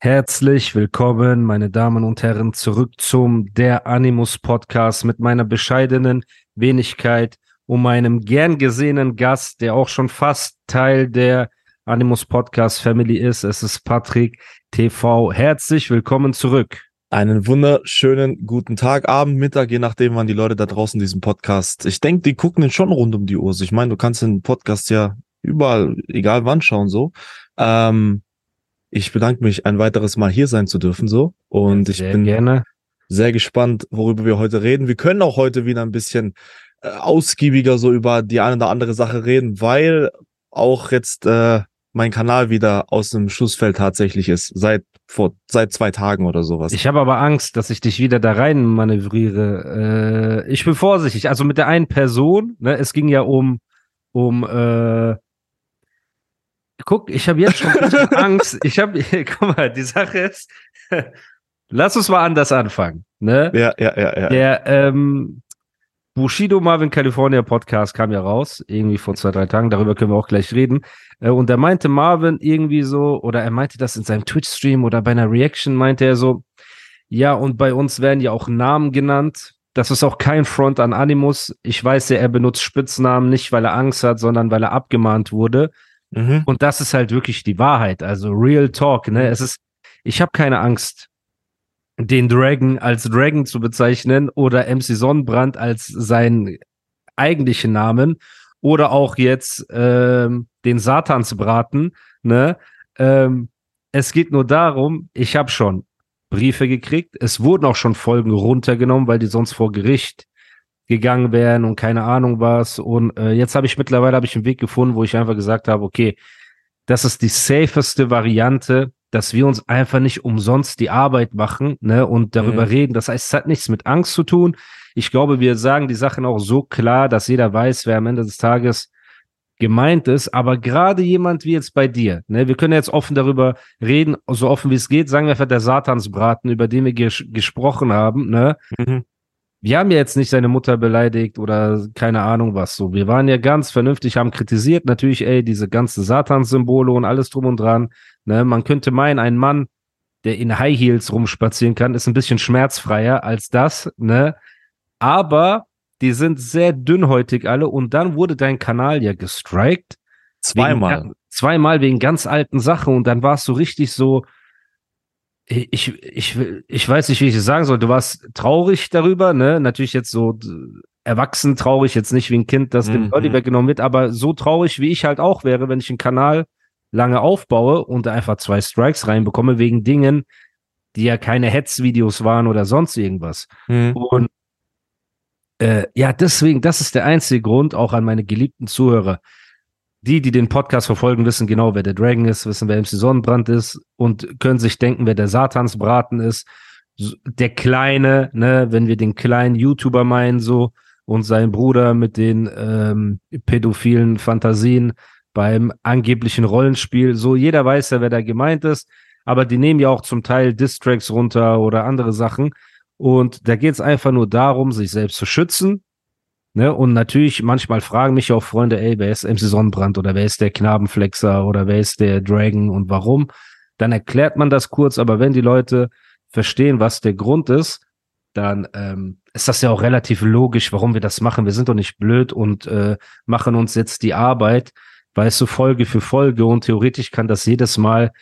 Herzlich willkommen, meine Damen und Herren, zurück zum Der Animus Podcast mit meiner bescheidenen Wenigkeit und meinem gern gesehenen Gast, der auch schon fast Teil der Animus Podcast Family ist. Es ist Patrick TV. Herzlich willkommen zurück. Einen wunderschönen guten Tag, Abend, Mittag, je nachdem, wann die Leute da draußen diesen Podcast. Ich denke, die gucken den schon rund um die Uhr. Ich meine, du kannst den Podcast ja überall, egal wann schauen, so. Ähm, ich bedanke mich, ein weiteres Mal hier sein zu dürfen, so. Und ich Sehr bin gerne. sehr gespannt, worüber wir heute reden. Wir können auch heute wieder ein bisschen äh, ausgiebiger so über die eine oder andere Sache reden, weil auch jetzt äh, mein Kanal wieder aus dem Schussfeld tatsächlich ist, seit vor seit zwei Tagen oder sowas. Ich habe aber Angst, dass ich dich wieder da rein manövriere. Äh, ich bin vorsichtig. Also mit der einen Person, ne, es ging ja um, um, äh, guck, ich habe jetzt schon Angst. Ich habe, guck mal, die Sache ist, lass uns mal anders anfangen. Ne? ja, ja, ja, ja. Der ähm, Bushido Marvin California Podcast kam ja raus, irgendwie vor zwei, drei Tagen, darüber können wir auch gleich reden. Äh, und da meinte Marvin irgendwie so, oder er meinte das in seinem Twitch-Stream oder bei einer Reaction, meinte er so, ja, und bei uns werden ja auch Namen genannt. Das ist auch kein Front an Animus. Ich weiß ja, er benutzt Spitznamen nicht, weil er Angst hat, sondern weil er abgemahnt wurde. Mhm. Und das ist halt wirklich die Wahrheit. Also Real Talk, ne? Es ist, ich habe keine Angst, den Dragon als Dragon zu bezeichnen oder MC Sonnenbrand als seinen eigentlichen Namen oder auch jetzt ähm, den Satansbraten, ne? Ähm, es geht nur darum, ich habe schon Briefe gekriegt, es wurden auch schon Folgen runtergenommen, weil die sonst vor Gericht gegangen wären und keine Ahnung was. Und äh, jetzt habe ich mittlerweile habe ich einen Weg gefunden, wo ich einfach gesagt habe, okay, das ist die safeste Variante, dass wir uns einfach nicht umsonst die Arbeit machen ne, und darüber Mhm. reden. Das heißt, es hat nichts mit Angst zu tun. Ich glaube, wir sagen die Sachen auch so klar, dass jeder weiß, wer am Ende des Tages gemeint ist. Aber gerade jemand wie jetzt bei dir, ne, wir können jetzt offen darüber reden, so offen wie es geht, sagen wir einfach der Satansbraten, über den wir ges gesprochen haben, ne, Mhm. Wir haben ja jetzt nicht seine Mutter beleidigt oder keine Ahnung was so. Wir waren ja ganz vernünftig, haben kritisiert natürlich, ey, diese ganzen Satanssymbole und alles drum und dran. Ne? Man könnte meinen, ein Mann, der in High Heels rumspazieren kann, ist ein bisschen schmerzfreier als das, ne? Aber die sind sehr dünnhäutig alle und dann wurde dein Kanal ja gestrikt. Zweimal. Wegen, zweimal wegen ganz alten Sachen und dann warst du richtig so, ich, ich, ich, weiß nicht, wie ich es sagen soll. Du warst traurig darüber, ne? Natürlich jetzt so erwachsen traurig, jetzt nicht wie ein Kind, das dem Mhm. Body weggenommen wird, aber so traurig, wie ich halt auch wäre, wenn ich einen Kanal lange aufbaue und einfach zwei Strikes reinbekomme wegen Dingen, die ja keine Hetzvideos waren oder sonst irgendwas. Mhm. Und äh, ja, deswegen, das ist der einzige Grund, auch an meine geliebten Zuhörer. Die, die den Podcast verfolgen, wissen genau, wer der Dragon ist, wissen, wer MC Sonnenbrand ist und können sich denken, wer der Satansbraten ist. Der Kleine, ne, wenn wir den kleinen YouTuber meinen, so, und sein Bruder mit den ähm, pädophilen Fantasien beim angeblichen Rollenspiel. So, jeder weiß ja, wer da gemeint ist, aber die nehmen ja auch zum Teil Distracks runter oder andere Sachen. Und da geht es einfach nur darum, sich selbst zu schützen. Ne? Und natürlich, manchmal fragen mich auch Freunde, ey, wer ist MC Sonnenbrand oder wer ist der Knabenflexer oder wer ist der Dragon und warum? Dann erklärt man das kurz, aber wenn die Leute verstehen, was der Grund ist, dann ähm, ist das ja auch relativ logisch, warum wir das machen. Wir sind doch nicht blöd und äh, machen uns jetzt die Arbeit, weißt du, Folge für Folge und theoretisch kann das jedes Mal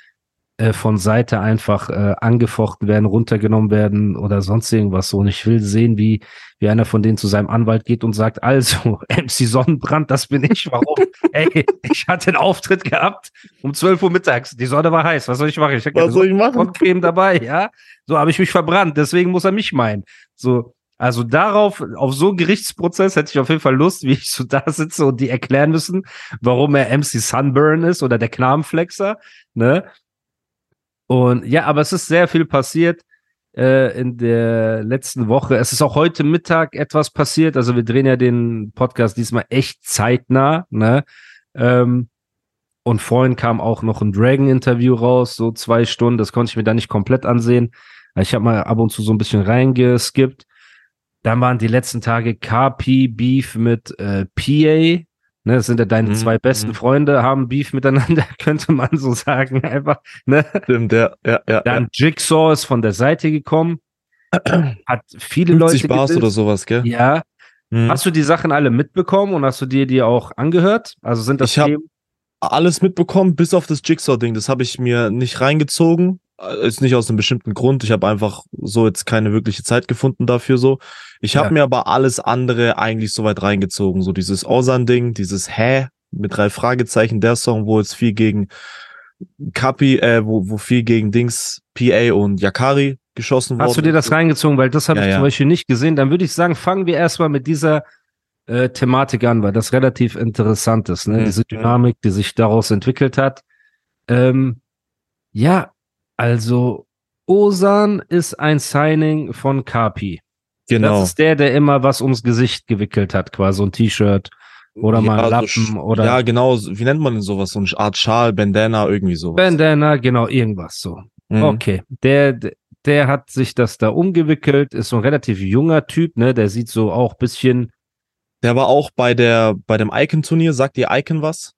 äh, von Seite einfach äh, angefochten werden, runtergenommen werden oder sonst irgendwas so. Und ich will sehen, wie, wie einer von denen zu seinem Anwalt geht und sagt, also, MC Sonnenbrand, das bin ich. Warum? Ey, ich hatte einen Auftritt gehabt um 12 Uhr mittags. Die Sonne war heiß. Was soll ich machen? Ich Was soll ich machen? Sonnencreme dabei, ja. So habe ich mich verbrannt. Deswegen muss er mich meinen. So, Also darauf, auf so einen Gerichtsprozess hätte ich auf jeden Fall Lust, wie ich so da sitze und die erklären müssen, warum er MC Sunburn ist oder der Knabenflexer, ne? Und ja, aber es ist sehr viel passiert äh, in der letzten Woche. Es ist auch heute Mittag etwas passiert. Also wir drehen ja den Podcast diesmal echt zeitnah, ne? Ähm, und vorhin kam auch noch ein Dragon-Interview raus, so zwei Stunden. Das konnte ich mir da nicht komplett ansehen. Ich habe mal ab und zu so ein bisschen reingeskippt. Dann waren die letzten Tage KP Beef mit äh, PA. Ne, das sind ja deine mhm, zwei besten mhm. Freunde, haben Beef miteinander, könnte man so sagen. Einfach, ne? Stimmt, ja, ja, ja. Dann ja. Jigsaw ist von der Seite gekommen. Hat viele 50 Leute. Bars oder sowas, gell? Ja. Mhm. Hast du die Sachen alle mitbekommen und hast du dir die auch angehört? Also sind das ich Themen? alles mitbekommen, bis auf das Jigsaw-Ding. Das habe ich mir nicht reingezogen. Äh, ist nicht aus einem bestimmten Grund. Ich habe einfach so jetzt keine wirkliche Zeit gefunden dafür so. Ich habe ja. mir aber alles andere eigentlich soweit reingezogen. So dieses Osan-Ding, dieses Hä mit drei Fragezeichen, der Song, wo jetzt viel gegen Kapi, äh, wo, wo viel gegen Dings, PA und Yakari geschossen wurde. Hast du dir das reingezogen? Weil das habe ja, ich zum Beispiel nicht gesehen. Dann würde ich sagen, fangen wir erstmal mit dieser äh, Thematik an, weil das relativ interessant ist, ne? Mhm. Diese Dynamik, die sich daraus entwickelt hat. Ähm, ja, also Osan ist ein Signing von Kapi. Genau. Das ist der, der immer was ums Gesicht gewickelt hat, quasi so ein T-Shirt oder ja, mal Lappen so, oder. Ja, genau. Wie nennt man denn sowas? So eine Art Schal, Bandana, irgendwie sowas. Bandana, genau, irgendwas so. Mhm. Okay. Der, der hat sich das da umgewickelt, ist so ein relativ junger Typ, ne? Der sieht so auch bisschen der war auch bei der, bei dem Icon-Turnier. Sagt dir Icon was?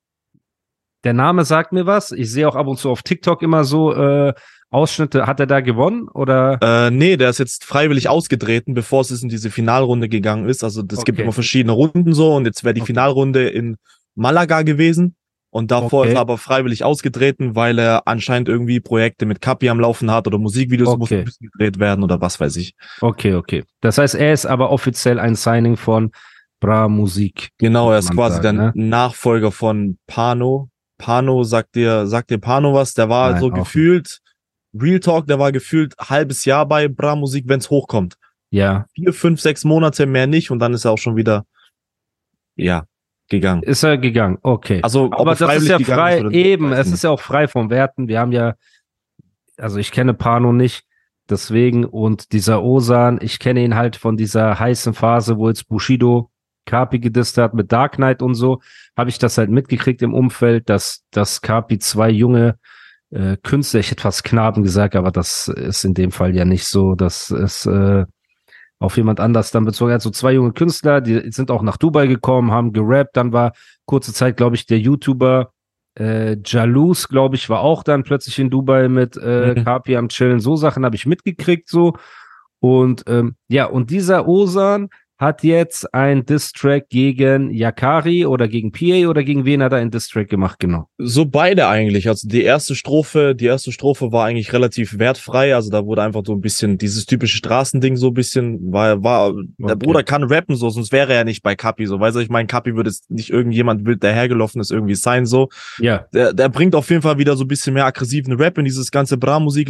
Der Name sagt mir was. Ich sehe auch ab und zu auf TikTok immer so äh, Ausschnitte. Hat er da gewonnen oder? Äh, nee, der ist jetzt freiwillig ausgetreten, bevor es in diese Finalrunde gegangen ist. Also es okay. gibt immer verschiedene Runden so und jetzt wäre die okay. Finalrunde in Malaga gewesen. Und davor okay. ist er aber freiwillig ausgetreten, weil er anscheinend irgendwie Projekte mit Kapi am Laufen hat oder Musikvideos okay. mussten gedreht werden oder was weiß ich. Okay, okay. Das heißt, er ist aber offiziell ein Signing von Bra Musik. Genau, er ist quasi sagen, der ne? Nachfolger von Pano. Pano sagt dir, sagt dir Pano was? Der war Nein, so gefühlt, nicht. Real Talk, der war gefühlt halbes Jahr bei Bra Musik, wenn es hochkommt. Ja. Vier, fünf, sechs Monate mehr nicht und dann ist er auch schon wieder, ja, gegangen. Ist er gegangen, okay. Also, aber das ist ja frei, ist eben, es ist ja auch frei vom Werten. Wir haben ja, also ich kenne Pano nicht, deswegen und dieser Osan, ich kenne ihn halt von dieser heißen Phase, wo jetzt Bushido Kapi gedisst hat mit Dark Knight und so, habe ich das halt mitgekriegt im Umfeld, dass, dass Kapi zwei junge äh, Künstler, ich hätte fast Knaben gesagt, aber das ist in dem Fall ja nicht so, dass es äh, auf jemand anders dann bezogen hat. So zwei junge Künstler, die sind auch nach Dubai gekommen, haben gerappt, dann war kurze Zeit, glaube ich, der YouTuber äh, Jalous, glaube ich, war auch dann plötzlich in Dubai mit äh, mhm. Kapi am Chillen. So Sachen habe ich mitgekriegt so. Und ähm, ja, und dieser Osan, hat jetzt ein Distrack gegen Yakari oder gegen PA oder gegen wen hat er ein Distrack gemacht, genau? So beide eigentlich. Also die erste Strophe, die erste Strophe war eigentlich relativ wertfrei. Also da wurde einfach so ein bisschen dieses typische Straßending so ein bisschen, war, war, okay. der Bruder kann rappen so, sonst wäre er nicht bei Kapi so. Weißt du, ich meine, Kapi würde es nicht irgendjemand wild dahergelaufen ist irgendwie sein so. Ja. Der, der bringt auf jeden Fall wieder so ein bisschen mehr aggressiven Rap in dieses ganze Bra-Musik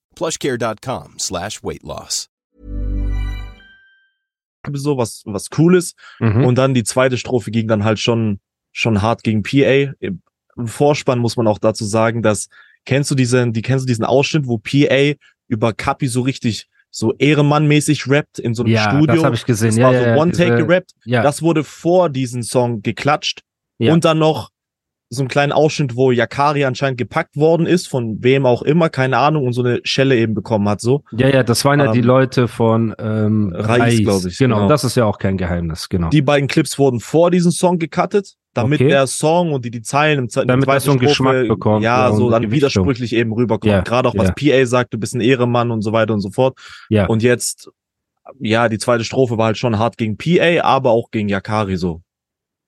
plushcare.com slash weight loss. So was, was Cooles. Mhm. Und dann die zweite Strophe ging dann halt schon, schon hart gegen PA. Im Vorspann muss man auch dazu sagen, dass, kennst du diesen, die kennst du diesen Ausschnitt, wo PA über Kapi so richtig so Ehrenmann-mäßig rappt in so einem Ja, Studio. das habe ich gesehen. Das ja, war ja, so One-Take gerappt. Ja, Das wurde vor diesem Song geklatscht. Ja. Und dann noch so einen kleinen Ausschnitt, wo Yakari anscheinend gepackt worden ist, von wem auch immer, keine Ahnung, und so eine Schelle eben bekommen hat. So. ja, ja, das waren ja die Ähm, Leute von ähm, Reis, glaub ich, Genau, genau. das ist ja auch kein Geheimnis, genau. Die beiden Clips wurden vor diesem Song gecuttet, damit Okay. der Song und die, die Zeilen im Ze- Damit das so einen Geschmack bekommt, Ja, ja, so dann widersprüchlich eben rüberkommt. Ja, Gerade auch was ja. PA sagt, du bist ein Ehrenmann und so weiter und so fort. Ja. Und jetzt, ja, die zweite Strophe war halt schon hart gegen PA, aber auch gegen Yakari so.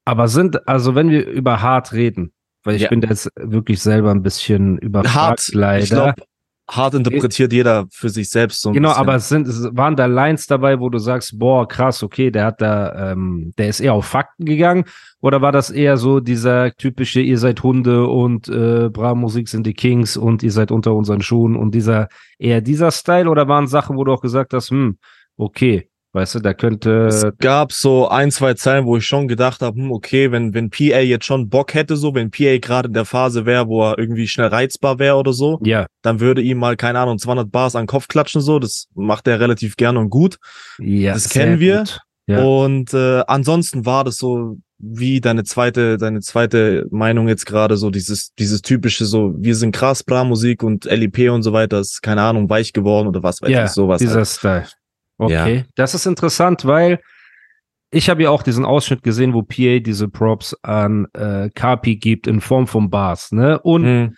Aber sind, also wenn wir über hart reden, weil ich Ja. bin da jetzt wirklich selber ein bisschen überfragt, Hart, leider. ich glaube, hart interpretiert jeder für sich selbst so ein Genau, bisschen. aber es sind, es waren da Lines dabei, wo du sagst, boah, krass, okay, der hat da, ähm, der ist eher auf Fakten gegangen, oder war das eher so dieser typische, ihr seid Hunde und äh, Bra Musik sind die Kings und ihr seid unter unseren Schuhen und dieser, eher dieser Style, oder waren Sachen, wo du auch gesagt hast, hm, okay, weißt du, da Es könnte, gab so ein, zwei Zeilen, wo ich schon gedacht habe, hm, okay, wenn, wenn PA jetzt schon Bock hätte, so, wenn PA gerade in der Phase wäre, wo er irgendwie schnell reizbar wäre oder so, ja, dann würde ihm mal, keine Ahnung, 200 Bars an den Kopf klatschen, so, das macht er relativ gerne und gut. ja, Das kennen wir. gut. Ja. Und äh, ansonsten war das so, wie deine zweite, deine zweite Meinung jetzt gerade, so dieses, dieses typische, so, wir sind krass, Bra-Musik und LIP und so weiter, ist, keine Ahnung, weich geworden oder was weiß Ja, ich, sowas. dieser halt. Style. Okay, das ist interessant, weil ich habe ja auch diesen Ausschnitt gesehen, wo PA diese Props an äh, Kapi gibt in Form von Bars, ne? Und Hm,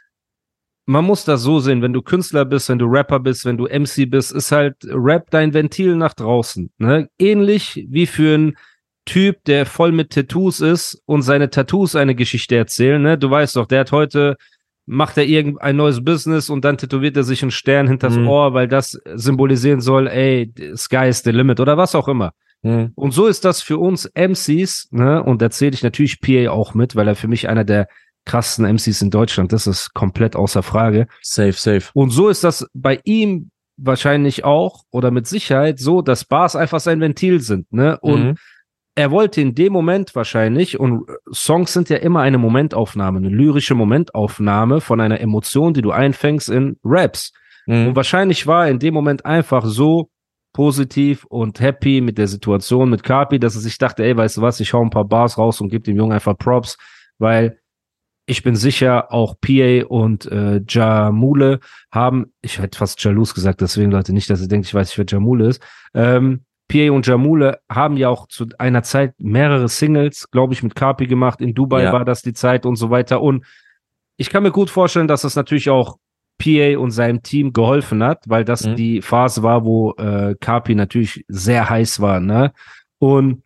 man muss das so sehen, wenn du Künstler bist, wenn du Rapper bist, wenn du MC bist, ist halt Rap dein Ventil nach draußen, ne? Ähnlich wie für einen Typ, der voll mit Tattoos ist und seine Tattoos eine Geschichte erzählen, ne? Du weißt doch, der hat heute macht er irgendein neues Business und dann tätowiert er sich einen Stern hinters Mhm. Ohr, weil das symbolisieren soll, ey, sky is the limit oder was auch immer. hm. Und so ist das für uns MCs, ne? Und da zähle ich natürlich PA auch mit, weil er für mich einer der krassesten MCs in Deutschland, das ist komplett außer Frage. Safe, safe. Und so ist das bei ihm wahrscheinlich auch oder mit Sicherheit so, dass Bars einfach sein Ventil sind, ne? Und Mhm. Er wollte in dem Moment wahrscheinlich, und Songs sind ja immer eine Momentaufnahme, eine lyrische Momentaufnahme von einer Emotion, die du einfängst in Raps. Mhm. Und wahrscheinlich war er in dem Moment einfach so positiv und happy mit der Situation mit Kapi, dass er sich dachte, ey, weißt du was, ich hau ein paar Bars raus und gebe dem Jungen einfach Props, weil ich bin sicher, auch PA und äh, Jamule haben, ich hätte fast Jalous gesagt, deswegen Leute nicht, dass ihr denkt, ich weiß nicht, wer Jamule ist. Ähm, PA und Jamule haben ja auch zu einer Zeit mehrere Singles, glaube ich, mit Kapi gemacht. In Dubai Ja. war das die Zeit und so weiter. Und ich kann mir gut vorstellen, dass das natürlich auch PA und seinem Team geholfen hat, weil das Mhm. die Phase war, wo äh, Kapi natürlich sehr heiß war, ne? Und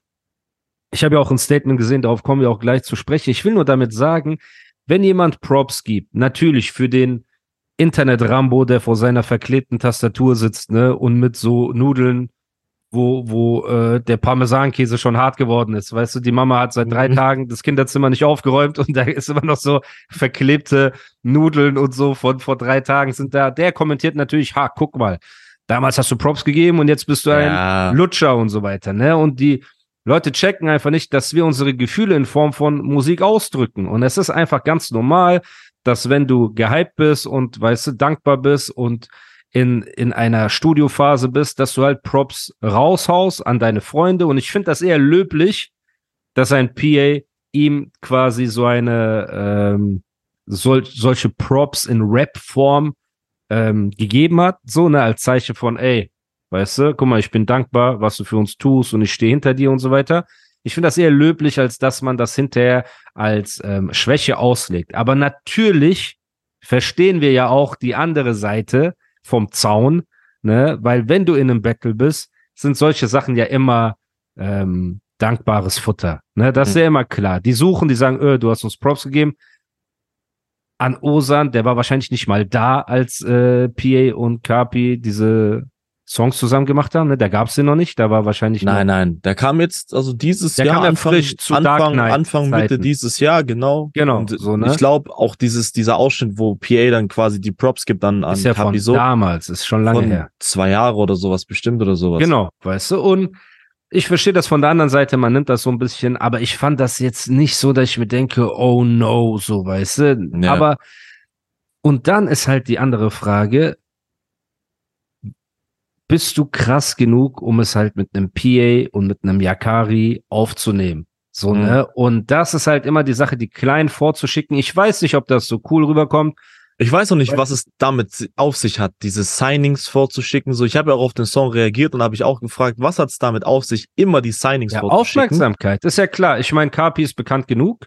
ich habe ja auch ein Statement gesehen, darauf kommen wir auch gleich zu sprechen. Ich will nur damit sagen, wenn jemand Props gibt, natürlich für den Internet-Rambo, der vor seiner verklebten Tastatur sitzt, ne, und mit so Nudeln, wo, wo äh, der Parmesankäse schon hart geworden ist. Weißt du, die Mama hat seit drei Mhm. Tagen das Kinderzimmer nicht aufgeräumt und da ist immer noch so verklebte Nudeln und so von vor drei Tagen sind da. Der kommentiert natürlich, ha, guck mal, damals hast du Props gegeben und jetzt bist du ein Ja. Lutscher und so weiter, ne? Und die Leute checken einfach nicht, dass wir unsere Gefühle in Form von Musik ausdrücken. Und es ist einfach ganz normal, dass wenn du gehypt bist und, weißt du, dankbar bist und in, in einer Studiophase bist, dass du halt Props raushaust an deine Freunde. Und ich finde das eher löblich, dass ein PA ihm quasi so eine, ähm, sol solche Props in Rap-Form ähm, gegeben hat, so, ne, als Zeichen von, ey, weißt du, guck mal, ich bin dankbar, was du für uns tust und ich stehe hinter dir und so weiter. Ich finde das eher löblich, als dass man das hinterher als ähm, Schwäche auslegt. Aber natürlich verstehen wir ja auch die andere Seite vom Zaun, ne, weil wenn du in einem Battle bist, sind solche Sachen ja immer ähm, dankbares Futter. Ne, das ist Mhm. ja immer klar. Die suchen, die sagen, öh, du hast uns Props gegeben. An Osan, der war wahrscheinlich nicht mal da, als äh, PA und Kapi diese Songs zusammen gemacht haben. Ne? Da gab es den noch nicht. Da war wahrscheinlich Nein, nein, der kam jetzt, also dieses Der Jahr, kam Anfang, frisch zu Anfang, Anfang Mitte Zeiten. dieses Jahr, genau. Genau, Und so, ne? Ich glaube auch dieses, dieser Ausschnitt, wo PA dann quasi die Props gibt an, an Ist ja von Kapi so, damals, ist schon lange her. zwei Jahre oder sowas bestimmt oder sowas. Genau, weißt du? Und ich verstehe das von der anderen Seite, man nimmt das so ein bisschen, aber ich fand das jetzt nicht so, dass ich mir denke, oh no, so, weißt du? Ja. Aber, und dann ist halt die andere Frage, bist du krass genug, um es halt mit einem PA und mit einem Yakari aufzunehmen. So, Mhm. ne? Und das ist halt immer die Sache, die Kleinen vorzuschicken. Ich weiß nicht, ob das so cool rüberkommt. Ich weiß noch nicht, was es damit auf sich hat, diese Signings vorzuschicken. So, ich habe ja auch auf den Song reagiert und habe ich auch gefragt, was hat es damit auf sich, immer die Signings Ja, vorzuschicken. Aufmerksamkeit, ist ja klar. Ich meine, Kapi ist bekannt genug,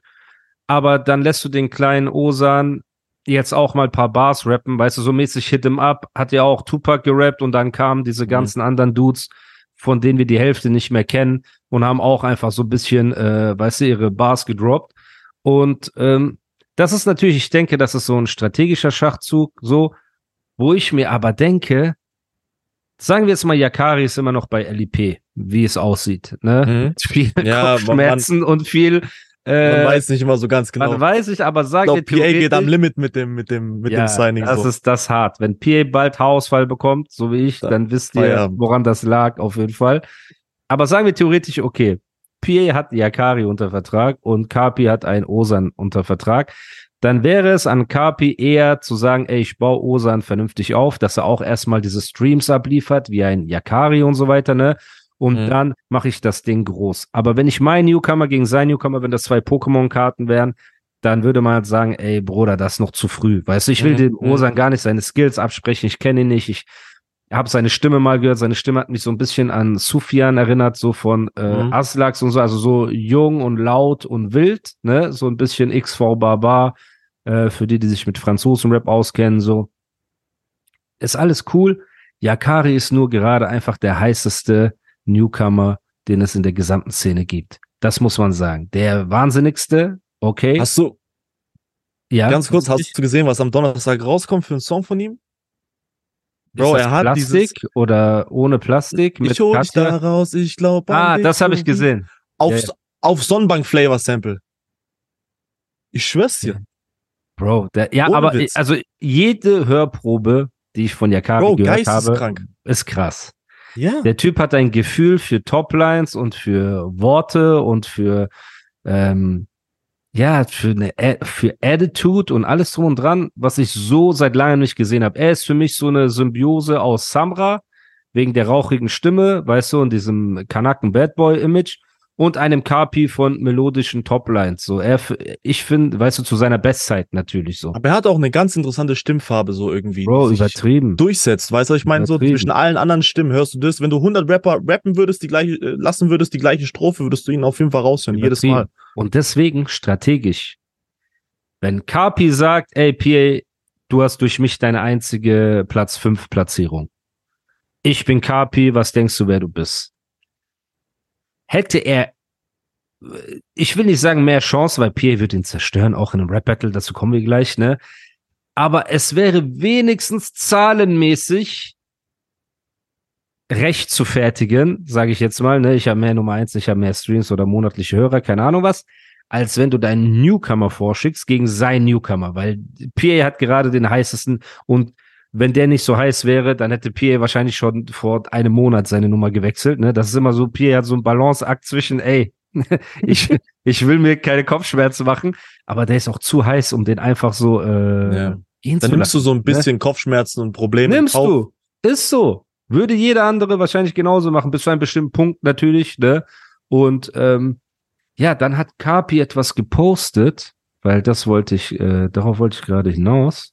aber dann lässt du den kleinen Osan jetzt auch mal ein paar Bars rappen, weißt du, so mäßig Hit 'em Up, hat ja auch Tupac gerappt und dann kamen diese Mhm. ganzen anderen Dudes, von denen wir die Hälfte nicht mehr kennen und haben auch einfach so ein bisschen, äh, weißt du, ihre Bars gedroppt. Und ähm, das ist natürlich, ich denke, das ist so ein strategischer Schachzug, so, wo ich mir aber denke, sagen wir jetzt mal, Yakari ist immer noch bei LIP, wie es aussieht, ne? Mhm. Viel Ja, Kopfschmerzen und viel, äh, Man weiß nicht immer so ganz genau. man weiß ich, aber ich sage glaube, PA geht am Limit mit dem, mit dem, mit ja, dem Signing. Das so. ist das hart. Wenn PA bald Haarausfall bekommt, so wie ich, Dann dann wisst ihr, Feierabend. woran das lag, auf jeden Fall. Aber sagen wir theoretisch, okay, PA hat Yakari unter Vertrag und Kapi hat einen Osan unter Vertrag. Dann wäre es an Kapi eher zu sagen, ey, ich baue Osan vernünftig auf, dass er auch erstmal diese Streams abliefert, wie ein Yakari und so weiter, ne? Und Mhm. dann mache ich das Ding groß. Aber wenn ich mein Newcomer gegen sein Newcomer, wenn das zwei Pokémon-Karten wären, dann würde man halt sagen, ey, Bruder, das ist noch zu früh. Weißt du, ich will Mhm, dem. Osan gar nicht seine Skills absprechen. Ich kenne ihn nicht. Ich habe seine Stimme mal gehört. Seine Stimme hat mich so ein bisschen an Sufjan erinnert, so von äh, Mhm. Aslax und so. Also so jung und laut und wild, ne? So ein bisschen XV Barbar, äh, für die, die sich mit Franzosen-Rap auskennen, so. Ist alles cool. Yakari ist nur gerade einfach der heißeste Newcomer, den es in der gesamten Szene gibt. Das muss man sagen. Der wahnsinnigste, okay. Hast du, ja, ganz kurz, hast du gesehen, was am Donnerstag rauskommt für einen Song von ihm? Bro, er hat Plastik oder ohne Plastik mit Ich hol dich da raus, ich glaube. Ah, das habe ich gesehen. Auf, ja. auf Sonnenbank Flavor Sample. Ich schwör's dir. Bro, der, ja, Ohne aber Witz. also jede Hörprobe, die ich von Yakari Bro, gehört habe, ist krass. Ja. Der Typ hat ein Gefühl für Toplines und für Worte und für ähm, ja für eine für Attitude und alles drum und dran, was ich so seit langem nicht gesehen habe. Er ist für mich so eine Symbiose aus Samra wegen der rauchigen Stimme, weißt du, und diesem Kanaken Bad Boy Image und einem Kapi von melodischen Toplines. So er, ich finde, weißt du, zu seiner Bestzeit natürlich so. Aber er hat auch eine ganz interessante Stimmfarbe so irgendwie. Bro, übertrieben. durchsetzt. Weißt du, ich meine, so zwischen allen anderen Stimmen hörst du das. Wenn du 100 Rapper rappen würdest, die gleiche, äh, lassen würdest, die gleiche Strophe, würdest du ihn auf jeden Fall raushören. Jedes. Mal. Und deswegen strategisch. Wenn Kapi sagt, ey, PA, du hast durch mich deine einzige Platz 5 Platzierung. Ich bin Kapi, was denkst du, wer du bist? Hätte er, ich will nicht sagen mehr Chance, weil PA wird ihn zerstören, auch in einem Rap-Battle, dazu kommen wir gleich, ne? Aber es wäre wenigstens zahlenmäßig recht zu fertigen, sage ich jetzt mal, ne? Ich habe mehr Nummer eins, ich habe mehr Streams oder monatliche Hörer, keine Ahnung was, als wenn du deinen Newcomer vorschickst gegen seinen Newcomer, weil PA hat gerade den heißesten und wenn der nicht so heiß wäre, dann hätte PA wahrscheinlich schon vor einem Monat seine Nummer gewechselt, ne? Das ist immer so, PA hat so einen Balanceakt zwischen, ey, ich, ich will mir keine Kopfschmerzen machen, aber der ist auch zu heiß, um den einfach so äh, Ja. gehen Dann zu nimmst du lassen. so ein bisschen Kopfschmerzen und Probleme. ne? Nimmst du. Ist so. Würde jeder andere wahrscheinlich genauso machen, bis zu einem bestimmten Punkt natürlich, ne? Und ähm, ja, dann hat Kapi etwas gepostet, weil das wollte ich, äh, darauf wollte ich gerade hinaus.